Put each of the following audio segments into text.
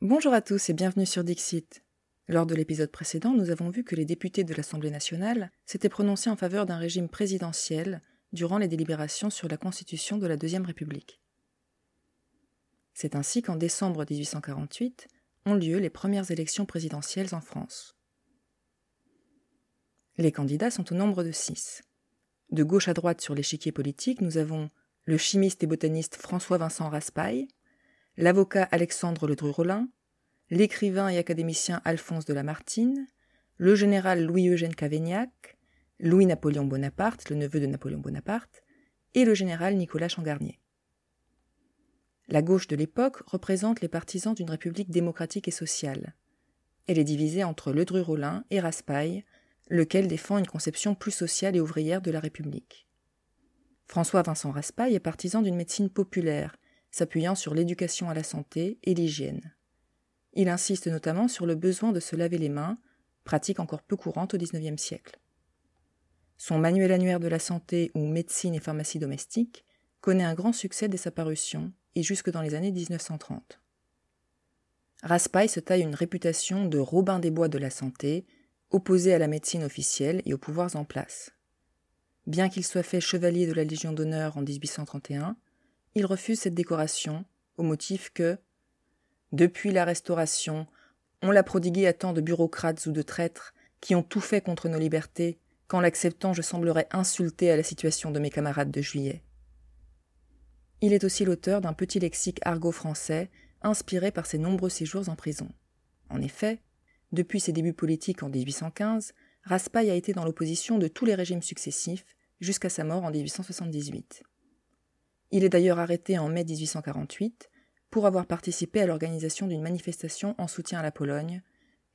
Bonjour à tous et bienvenue sur Dixit. Lors de l'épisode précédent, nous avons vu que les députés de l'Assemblée nationale s'étaient prononcés en faveur d'un régime présidentiel durant les délibérations sur la constitution de la Deuxième République. C'est ainsi qu'en décembre 1848 ont lieu les premières élections présidentielles en France. Les candidats sont au nombre de six. De gauche à droite sur l'échiquier politique, nous avons le chimiste et botaniste François-Vincent Raspail, l'avocat Alexandre Ledru-Rollin, l'écrivain et académicien Alphonse de Lamartine, le général Louis-Eugène Cavaignac, Louis-Napoléon Bonaparte, le neveu de Napoléon Bonaparte, et le général Nicolas Changarnier. La gauche de l'époque représente les partisans d'une république démocratique et sociale. Elle est divisée entre Ledru-Rollin et Raspail, lequel défend une conception plus sociale et ouvrière de la République. François-Vincent Raspail est partisan d'une médecine populaire s'appuyant sur l'éducation à la santé et l'hygiène. Il insiste notamment sur le besoin de se laver les mains, pratique encore peu courante au XIXe siècle. Son manuel annuaire de la santé ou médecine et pharmacie domestique connaît un grand succès dès sa parution et jusque dans les années 1930. Raspail se taille une réputation de Robin des Bois de la santé, opposé à la médecine officielle et aux pouvoirs en place. Bien qu'il soit fait chevalier de la Légion d'honneur en 1831, il refuse cette décoration au motif que, depuis la Restauration, on l'a prodigué à tant de bureaucrates ou de traîtres qui ont tout fait contre nos libertés, qu'en l'acceptant je semblerais insulté à la situation de mes camarades de juillet. Il est aussi l'auteur d'un petit lexique argot français inspiré par ses nombreux séjours en prison. En effet, depuis ses débuts politiques en 1815, Raspail a été dans l'opposition de tous les régimes successifs jusqu'à sa mort en 1878. Il est d'ailleurs arrêté en mai 1848 pour avoir participé à l'organisation d'une manifestation en soutien à la Pologne,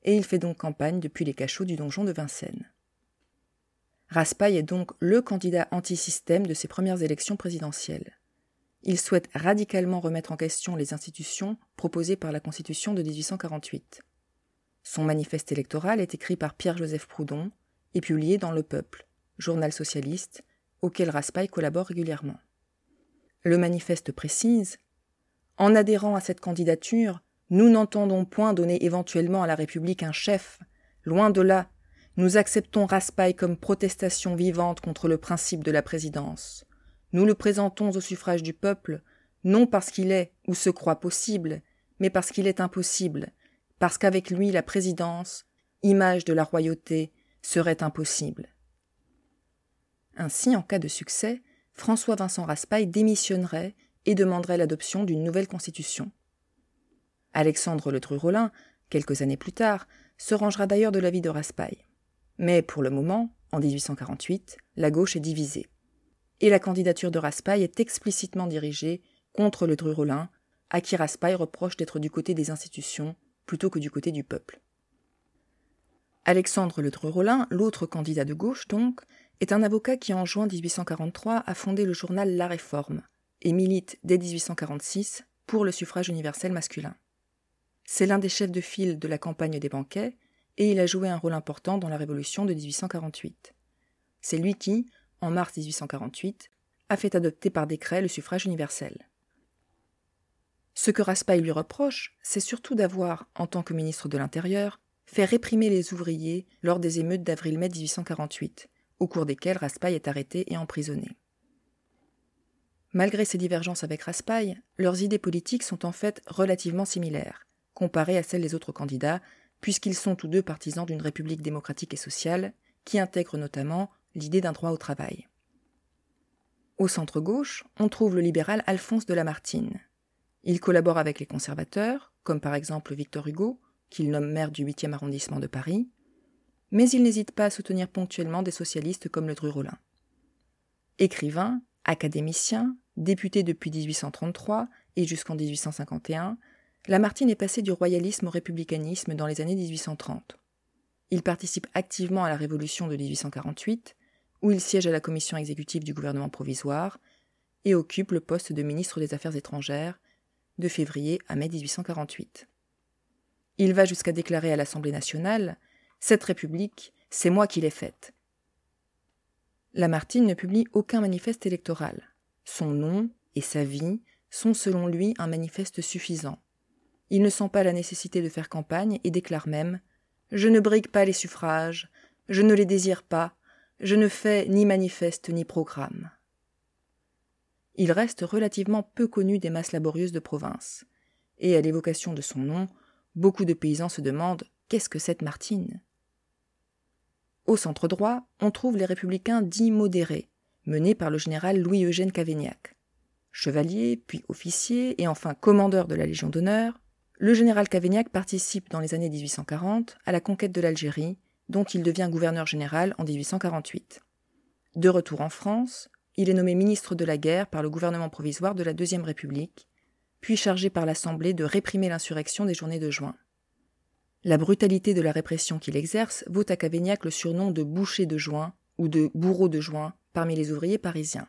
et il fait donc campagne depuis les cachots du donjon de Vincennes. Raspail est donc le candidat anti-système de ses premières élections présidentielles. Il souhaite radicalement remettre en question les institutions proposées par la Constitution de 1848. Son manifeste électoral est écrit par Pierre-Joseph Proudhon et publié dans Le Peuple, journal socialiste, auquel Raspail collabore régulièrement. Le manifeste précise En adhérant à cette candidature, nous n'entendons point donner éventuellement à la République un chef. Loin de là, nous acceptons Raspail comme protestation vivante contre le principe de la présidence. Nous le présentons au suffrage du peuple, non parce qu'il est ou se croit possible, mais parce qu'il est impossible, parce qu'avec lui la présidence, image de la royauté, serait impossible. Ainsi, en cas de succès, François-Vincent Raspail démissionnerait et demanderait l'adoption d'une nouvelle constitution. Alexandre Le Rollin, quelques années plus tard, se rangera d'ailleurs de l'avis de Raspail. Mais pour le moment, en 1848, la gauche est divisée. Et la candidature de Raspail est explicitement dirigée contre Le Rollin, à qui Raspail reproche d'être du côté des institutions plutôt que du côté du peuple. Alexandre Le Rollin, l'autre candidat de gauche donc, est un avocat qui en juin 1843 a fondé le journal La Réforme et milite dès 1846 pour le suffrage universel masculin. C'est l'un des chefs de file de la campagne des banquets et il a joué un rôle important dans la révolution de 1848. C'est lui qui, en mars 1848, a fait adopter par décret le suffrage universel. Ce que Raspail lui reproche, c'est surtout d'avoir, en tant que ministre de l'Intérieur, fait réprimer les ouvriers lors des émeutes d'avril-mai 1848, au cours desquels Raspail est arrêté et emprisonné. Malgré ces divergences avec Raspail, leurs idées politiques sont en fait relativement similaires, comparées à celles des autres candidats, puisqu'ils sont tous deux partisans d'une république démocratique et sociale, qui intègre notamment l'idée d'un droit au travail. Au centre-gauche, on trouve le libéral Alphonse de Lamartine. Il collabore avec les conservateurs, comme par exemple Victor Hugo, qu'il nomme maire du 8e arrondissement de Paris, mais il n'hésite pas à soutenir ponctuellement des socialistes comme le Dru-Rollin. Écrivain, académicien, député depuis 1833 et jusqu'en 1851, Lamartine est passé du royalisme au républicanisme dans les années 1830. Il participe activement à la Révolution de 1848, où il siège à la commission exécutive du gouvernement provisoire et occupe le poste de ministre des Affaires étrangères de février à mai 1848. Il va jusqu'à déclarer à l'Assemblée nationale cette République, c'est moi qui l'ai faite. Lamartine ne publie aucun manifeste électoral. Son nom et sa vie sont selon lui un manifeste suffisant. il ne sent pas la nécessité de faire campagne et déclare même Je ne brigue pas les suffrages, je ne les désire pas, je ne fais ni manifeste ni programme. Il reste relativement peu connu des masses laborieuses de province, et à l'évocation de son nom, beaucoup de paysans se demandent Qu'est-ce que cette Martine? Au centre droit, on trouve les républicains dits modérés, menés par le général Louis-Eugène Cavaignac. Chevalier, puis officier, et enfin commandeur de la Légion d'honneur, le général Cavaignac participe dans les années 1840 à la conquête de l'Algérie, dont il devient gouverneur général en 1848. De retour en France, il est nommé ministre de la guerre par le gouvernement provisoire de la Deuxième République, puis chargé par l'Assemblée de réprimer l'insurrection des journées de juin. La brutalité de la répression qu'il exerce vaut à Cavaignac le surnom de boucher de juin ou de bourreau de juin parmi les ouvriers parisiens.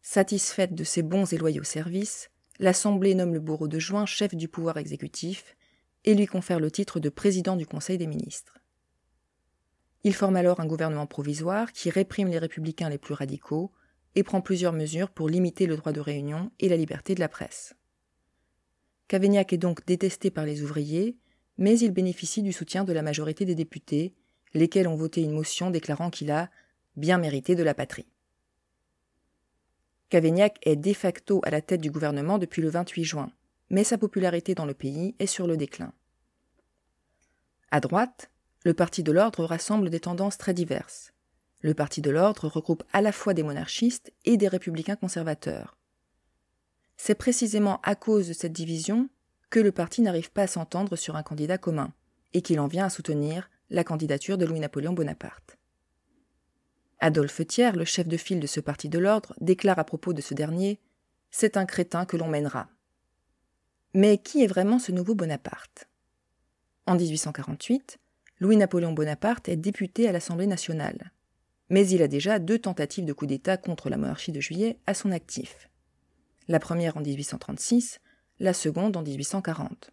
Satisfaite de ses bons et loyaux services, l'Assemblée nomme le bourreau de juin chef du pouvoir exécutif et lui confère le titre de président du Conseil des ministres. Il forme alors un gouvernement provisoire qui réprime les républicains les plus radicaux et prend plusieurs mesures pour limiter le droit de réunion et la liberté de la presse. Cavaignac est donc détesté par les ouvriers, mais il bénéficie du soutien de la majorité des députés, lesquels ont voté une motion déclarant qu'il a bien mérité de la patrie. Cavaignac est de facto à la tête du gouvernement depuis le 28 juin, mais sa popularité dans le pays est sur le déclin. À droite, le Parti de l'Ordre rassemble des tendances très diverses. Le Parti de l'Ordre regroupe à la fois des monarchistes et des républicains conservateurs. C'est précisément à cause de cette division que le parti n'arrive pas à s'entendre sur un candidat commun, et qu'il en vient à soutenir la candidature de Louis-Napoléon Bonaparte. Adolphe Thiers, le chef de file de ce parti de l'ordre, déclare à propos de ce dernier C'est un crétin que l'on mènera. Mais qui est vraiment ce nouveau Bonaparte? En 1848, Louis-Napoléon Bonaparte est député à l'Assemblée nationale. Mais il a déjà deux tentatives de coup d'État contre la monarchie de juillet à son actif. La première en 1836, la seconde en 1840.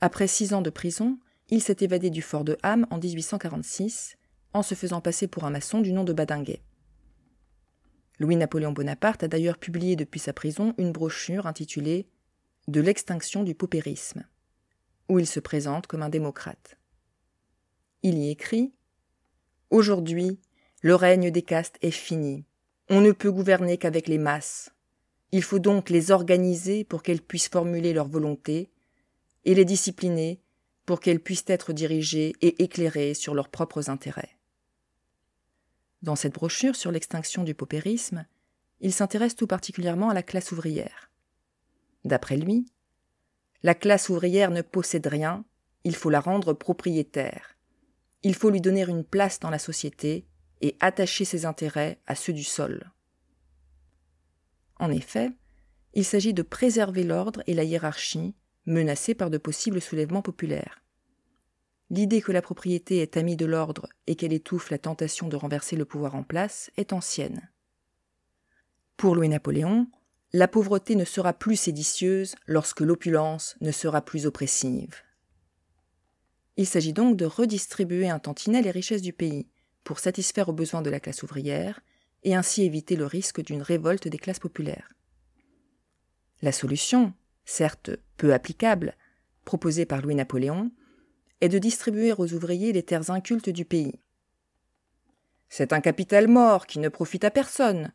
Après six ans de prison, il s'est évadé du fort de Ham en 1846, en se faisant passer pour un maçon du nom de Badinguet. Louis-Napoléon Bonaparte a d'ailleurs publié depuis sa prison une brochure intitulée De l'extinction du paupérisme, où il se présente comme un démocrate. Il y écrit Aujourd'hui, le règne des castes est fini. On ne peut gouverner qu'avec les masses. Il faut donc les organiser pour qu'elles puissent formuler leur volonté, et les discipliner pour qu'elles puissent être dirigées et éclairées sur leurs propres intérêts. Dans cette brochure sur l'extinction du paupérisme, il s'intéresse tout particulièrement à la classe ouvrière. D'après lui, la classe ouvrière ne possède rien, il faut la rendre propriétaire. Il faut lui donner une place dans la société et attacher ses intérêts à ceux du sol. En effet, il s'agit de préserver l'ordre et la hiérarchie menacés par de possibles soulèvements populaires. L'idée que la propriété est amie de l'ordre et qu'elle étouffe la tentation de renverser le pouvoir en place est ancienne. Pour Louis-Napoléon, la pauvreté ne sera plus séditieuse lorsque l'opulence ne sera plus oppressive. Il s'agit donc de redistribuer un tantinet les richesses du pays pour satisfaire aux besoins de la classe ouvrière et ainsi éviter le risque d'une révolte des classes populaires. La solution, certes peu applicable, proposée par Louis-Napoléon, est de distribuer aux ouvriers les terres incultes du pays. C'est un capital mort qui ne profite à personne.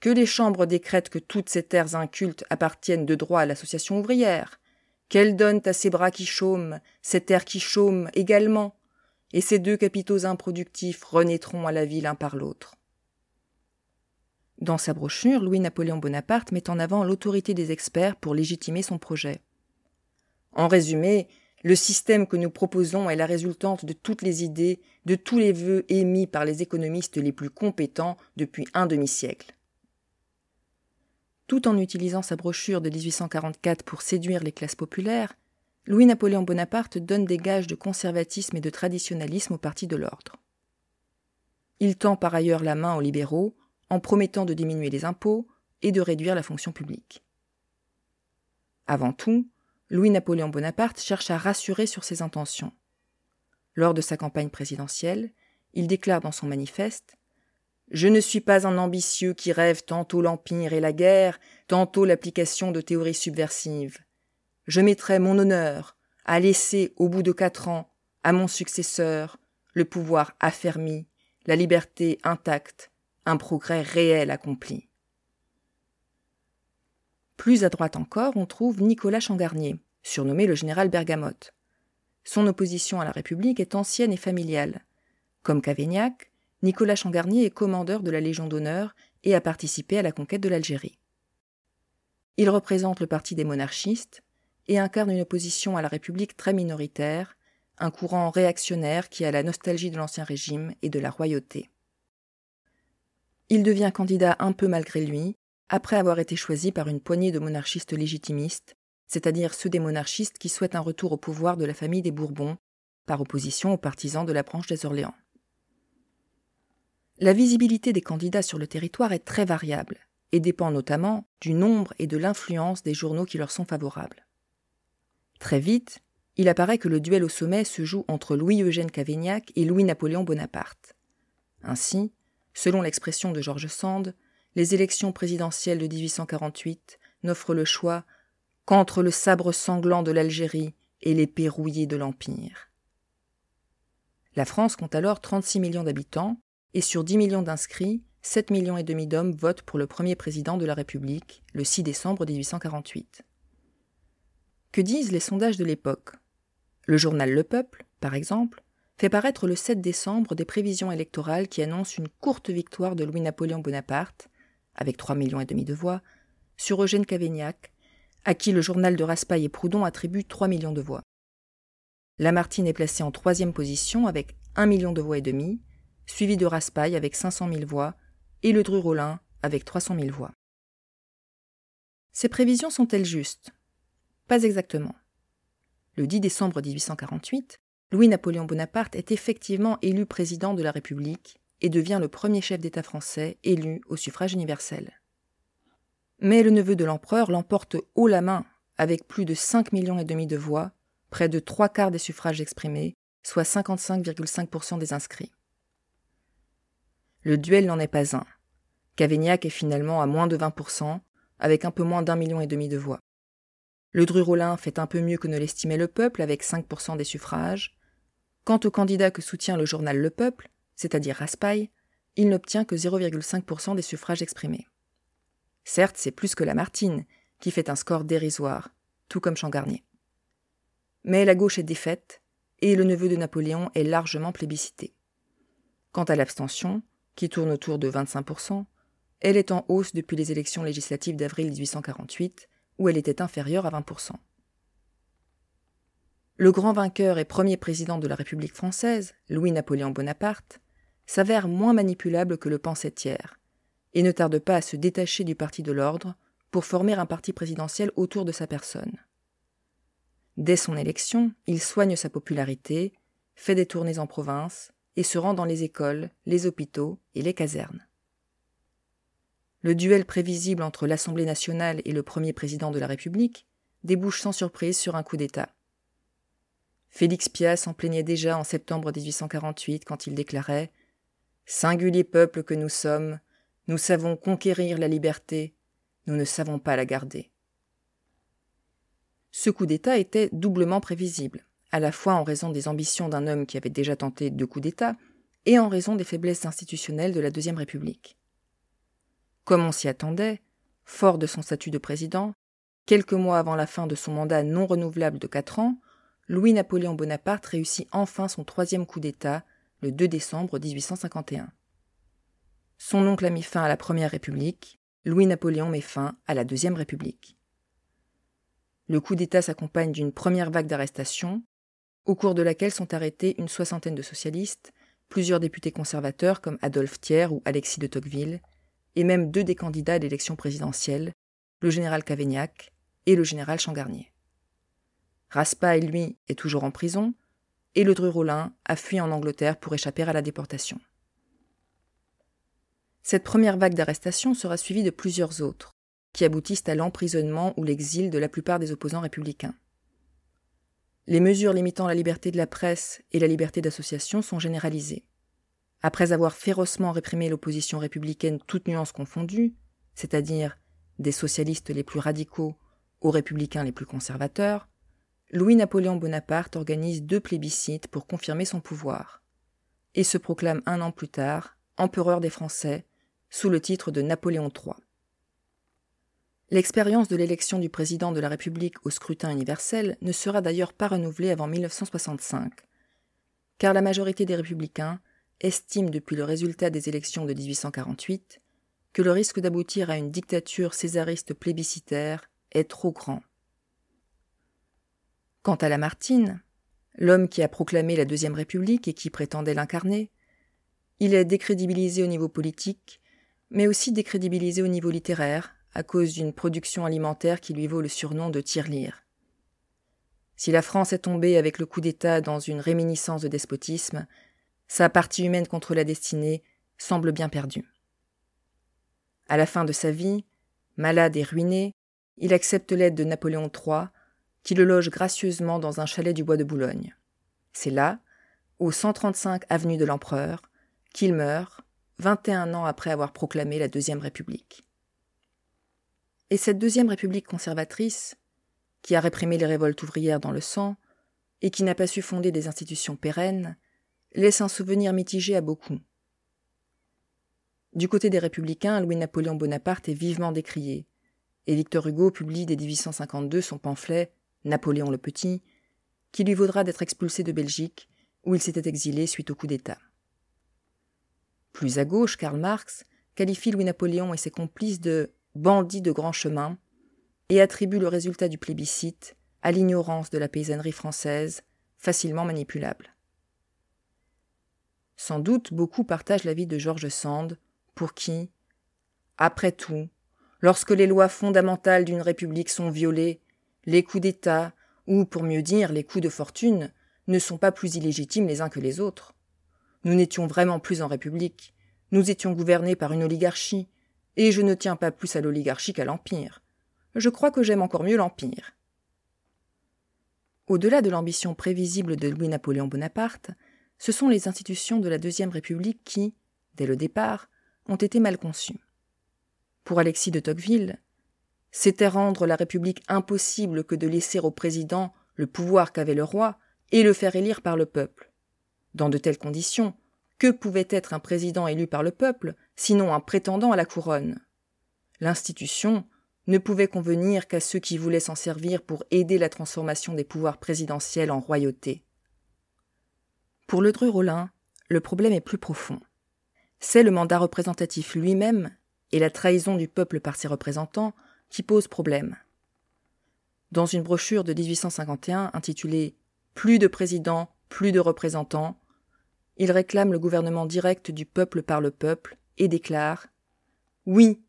Que les chambres décrètent que toutes ces terres incultes appartiennent de droit à l'association ouvrière, qu'elle donne à ces bras qui chôment, ces terres qui chôment également, et ces deux capitaux improductifs renaîtront à la vie l'un par l'autre. Dans sa brochure, Louis-Napoléon Bonaparte met en avant l'autorité des experts pour légitimer son projet. En résumé, le système que nous proposons est la résultante de toutes les idées, de tous les vœux émis par les économistes les plus compétents depuis un demi-siècle tout en utilisant sa brochure de 1844 pour séduire les classes populaires, Louis-Napoléon Bonaparte donne des gages de conservatisme et de traditionnalisme au parti de l'ordre. Il tend par ailleurs la main aux libéraux en promettant de diminuer les impôts et de réduire la fonction publique. Avant tout, Louis-Napoléon Bonaparte cherche à rassurer sur ses intentions. Lors de sa campagne présidentielle, il déclare dans son manifeste je ne suis pas un ambitieux qui rêve tantôt l'empire et la guerre, tantôt l'application de théories subversives. je mettrai mon honneur à laisser, au bout de quatre ans, à mon successeur, le pouvoir affermi, la liberté intacte, un progrès réel accompli. Plus à droite encore, on trouve Nicolas Changarnier, surnommé le général Bergamote. Son opposition à la République est ancienne et familiale. Comme Cavaignac, Nicolas Changarnier est commandeur de la Légion d'honneur et a participé à la conquête de l'Algérie. Il représente le parti des monarchistes et incarne une opposition à la République très minoritaire, un courant réactionnaire qui a la nostalgie de l'Ancien Régime et de la royauté. Il devient candidat un peu malgré lui, après avoir été choisi par une poignée de monarchistes légitimistes, c'est-à-dire ceux des monarchistes qui souhaitent un retour au pouvoir de la famille des Bourbons, par opposition aux partisans de la branche des Orléans. La visibilité des candidats sur le territoire est très variable et dépend notamment du nombre et de l'influence des journaux qui leur sont favorables. Très vite, il apparaît que le duel au sommet se joue entre Louis-Eugène Cavaignac et Louis-Napoléon Bonaparte. Ainsi, selon l'expression de Georges Sand, les élections présidentielles de 1848 n'offrent le choix qu'entre le sabre sanglant de l'Algérie et l'épée rouillée de l'Empire. La France compte alors 36 millions d'habitants, et sur 10 millions d'inscrits, 7 millions et demi d'hommes votent pour le premier président de la République, le 6 décembre 1848. Que disent les sondages de l'époque? Le journal Le Peuple, par exemple, fait paraître le 7 décembre des prévisions électorales qui annoncent une courte victoire de Louis-Napoléon Bonaparte, avec 3 millions et demi de voix, sur Eugène Cavaignac, à qui le journal de Raspail et Proudhon attribue 3 millions de voix. Lamartine est placé en troisième position avec 1 million de voix et demi, suivi de Raspail avec 500 000 voix et le Dru-Rollin avec 300 000 voix. Ces prévisions sont-elles justes? Pas exactement. Le 10 décembre 1848, Louis-Napoléon Bonaparte est effectivement élu président de la République et devient le premier chef d'État français élu au suffrage universel. Mais le neveu de l'empereur l'emporte haut la main avec plus de 5 millions et demi de voix, près de trois quarts des suffrages exprimés, soit 55,5% des inscrits. Le duel n'en est pas un. Cavaignac est finalement à moins de 20%, avec un peu moins d'un million et demi de voix. Le Dru-Rollin fait un peu mieux que ne l'estimait le peuple, avec 5% des suffrages. Quant au candidat que soutient le journal Le Peuple, c'est-à-dire Raspail, il n'obtient que 0,5% des suffrages exprimés. Certes, c'est plus que Lamartine, qui fait un score dérisoire, tout comme Changarnier. Mais la gauche est défaite, et le neveu de Napoléon est largement plébiscité. Quant à l'abstention, qui tourne autour de 25%, elle est en hausse depuis les élections législatives d'avril 1848, où elle était inférieure à 20%. Le grand vainqueur et premier président de la République française, Louis-Napoléon Bonaparte, s'avère moins manipulable que le pensait Thiers, et ne tarde pas à se détacher du parti de l'ordre pour former un parti présidentiel autour de sa personne. Dès son élection, il soigne sa popularité, fait des tournées en province, et se rend dans les écoles, les hôpitaux et les casernes. Le duel prévisible entre l'Assemblée nationale et le premier président de la République débouche sans surprise sur un coup d'État. Félix Piat s'en plaignait déjà en septembre 1848 quand il déclarait Singulier peuple que nous sommes, nous savons conquérir la liberté, nous ne savons pas la garder. Ce coup d'État était doublement prévisible à la fois en raison des ambitions d'un homme qui avait déjà tenté deux coups d'État, et en raison des faiblesses institutionnelles de la Deuxième République. Comme on s'y attendait, fort de son statut de président, quelques mois avant la fin de son mandat non renouvelable de quatre ans, Louis-Napoléon Bonaparte réussit enfin son troisième coup d'État le 2 décembre 1851. Son oncle a mis fin à la Première République, Louis-Napoléon met fin à la Deuxième République. Le coup d'État s'accompagne d'une première vague d'arrestations, au cours de laquelle sont arrêtés une soixantaine de socialistes, plusieurs députés conservateurs comme Adolphe Thiers ou Alexis de Tocqueville, et même deux des candidats à l'élection présidentielle, le général Cavaignac et le général Changarnier. Raspail, lui, est toujours en prison, et le Dru-Rollin a fui en Angleterre pour échapper à la déportation. Cette première vague d'arrestations sera suivie de plusieurs autres, qui aboutissent à l'emprisonnement ou l'exil de la plupart des opposants républicains. Les mesures limitant la liberté de la presse et la liberté d'association sont généralisées. Après avoir férocement réprimé l'opposition républicaine toutes nuances confondues, c'est-à-dire des socialistes les plus radicaux aux républicains les plus conservateurs, Louis-Napoléon Bonaparte organise deux plébiscites pour confirmer son pouvoir, et se proclame un an plus tard empereur des Français, sous le titre de Napoléon III. L'expérience de l'élection du président de la République au scrutin universel ne sera d'ailleurs pas renouvelée avant 1965, car la majorité des républicains estime depuis le résultat des élections de 1848 que le risque d'aboutir à une dictature césariste plébiscitaire est trop grand. Quant à Lamartine, l'homme qui a proclamé la Deuxième République et qui prétendait l'incarner, il est décrédibilisé au niveau politique, mais aussi décrédibilisé au niveau littéraire, à cause d'une production alimentaire qui lui vaut le surnom de tirelire. Si la France est tombée avec le coup d'État dans une réminiscence de despotisme, sa partie humaine contre la destinée semble bien perdue. À la fin de sa vie, malade et ruiné, il accepte l'aide de Napoléon III, qui le loge gracieusement dans un chalet du bois de Boulogne. C'est là, au 135 avenue de l'Empereur, qu'il meurt, 21 ans après avoir proclamé la Deuxième République. Et cette Deuxième République conservatrice, qui a réprimé les révoltes ouvrières dans le sang, et qui n'a pas su fonder des institutions pérennes, laisse un souvenir mitigé à beaucoup. Du côté des républicains, Louis-Napoléon Bonaparte est vivement décrié, et Victor Hugo publie dès 1852 son pamphlet Napoléon le Petit, qui lui vaudra d'être expulsé de Belgique, où il s'était exilé suite au coup d'État. Plus à gauche, Karl Marx qualifie Louis-Napoléon et ses complices de bandits de grand chemin et attribue le résultat du plébiscite à l'ignorance de la paysannerie française, facilement manipulable. Sans doute beaucoup partagent l'avis de George Sand, pour qui, après tout, lorsque les lois fondamentales d'une république sont violées, les coups d'État, ou pour mieux dire les coups de fortune, ne sont pas plus illégitimes les uns que les autres. Nous n'étions vraiment plus en République. Nous étions gouvernés par une oligarchie, et je ne tiens pas plus à l'oligarchie qu'à l'Empire. Je crois que j'aime encore mieux l'Empire. Au-delà de l'ambition prévisible de Louis-Napoléon Bonaparte, ce sont les institutions de la Deuxième République qui, dès le départ, ont été mal conçues. Pour Alexis de Tocqueville, c'était rendre la République impossible que de laisser au président le pouvoir qu'avait le roi et le faire élire par le peuple. Dans de telles conditions, que pouvait être un président élu par le peuple, sinon un prétendant à la couronne? L'institution ne pouvait convenir qu'à ceux qui voulaient s'en servir pour aider la transformation des pouvoirs présidentiels en royauté. Pour le Dreux-Rollin, le problème est plus profond. C'est le mandat représentatif lui-même et la trahison du peuple par ses représentants qui pose problème. Dans une brochure de 1851 intitulée Plus de présidents, plus de représentants, il réclame le gouvernement direct du peuple par le peuple et déclare Oui,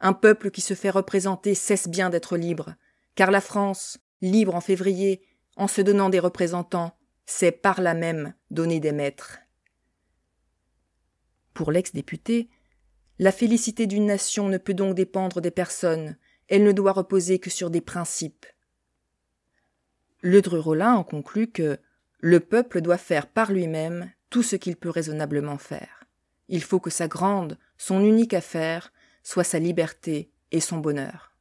un peuple qui se fait représenter cesse bien d'être libre, car la France, libre en février, en se donnant des représentants, sait par là même donner des maîtres. Pour l'ex-député, la félicité d'une nation ne peut donc dépendre des personnes, elle ne doit reposer que sur des principes. Le Dreux-Rollin en conclut que le peuple doit faire par lui-même tout ce qu'il peut raisonnablement faire. Il faut que sa grande, son unique affaire, soit sa liberté et son bonheur.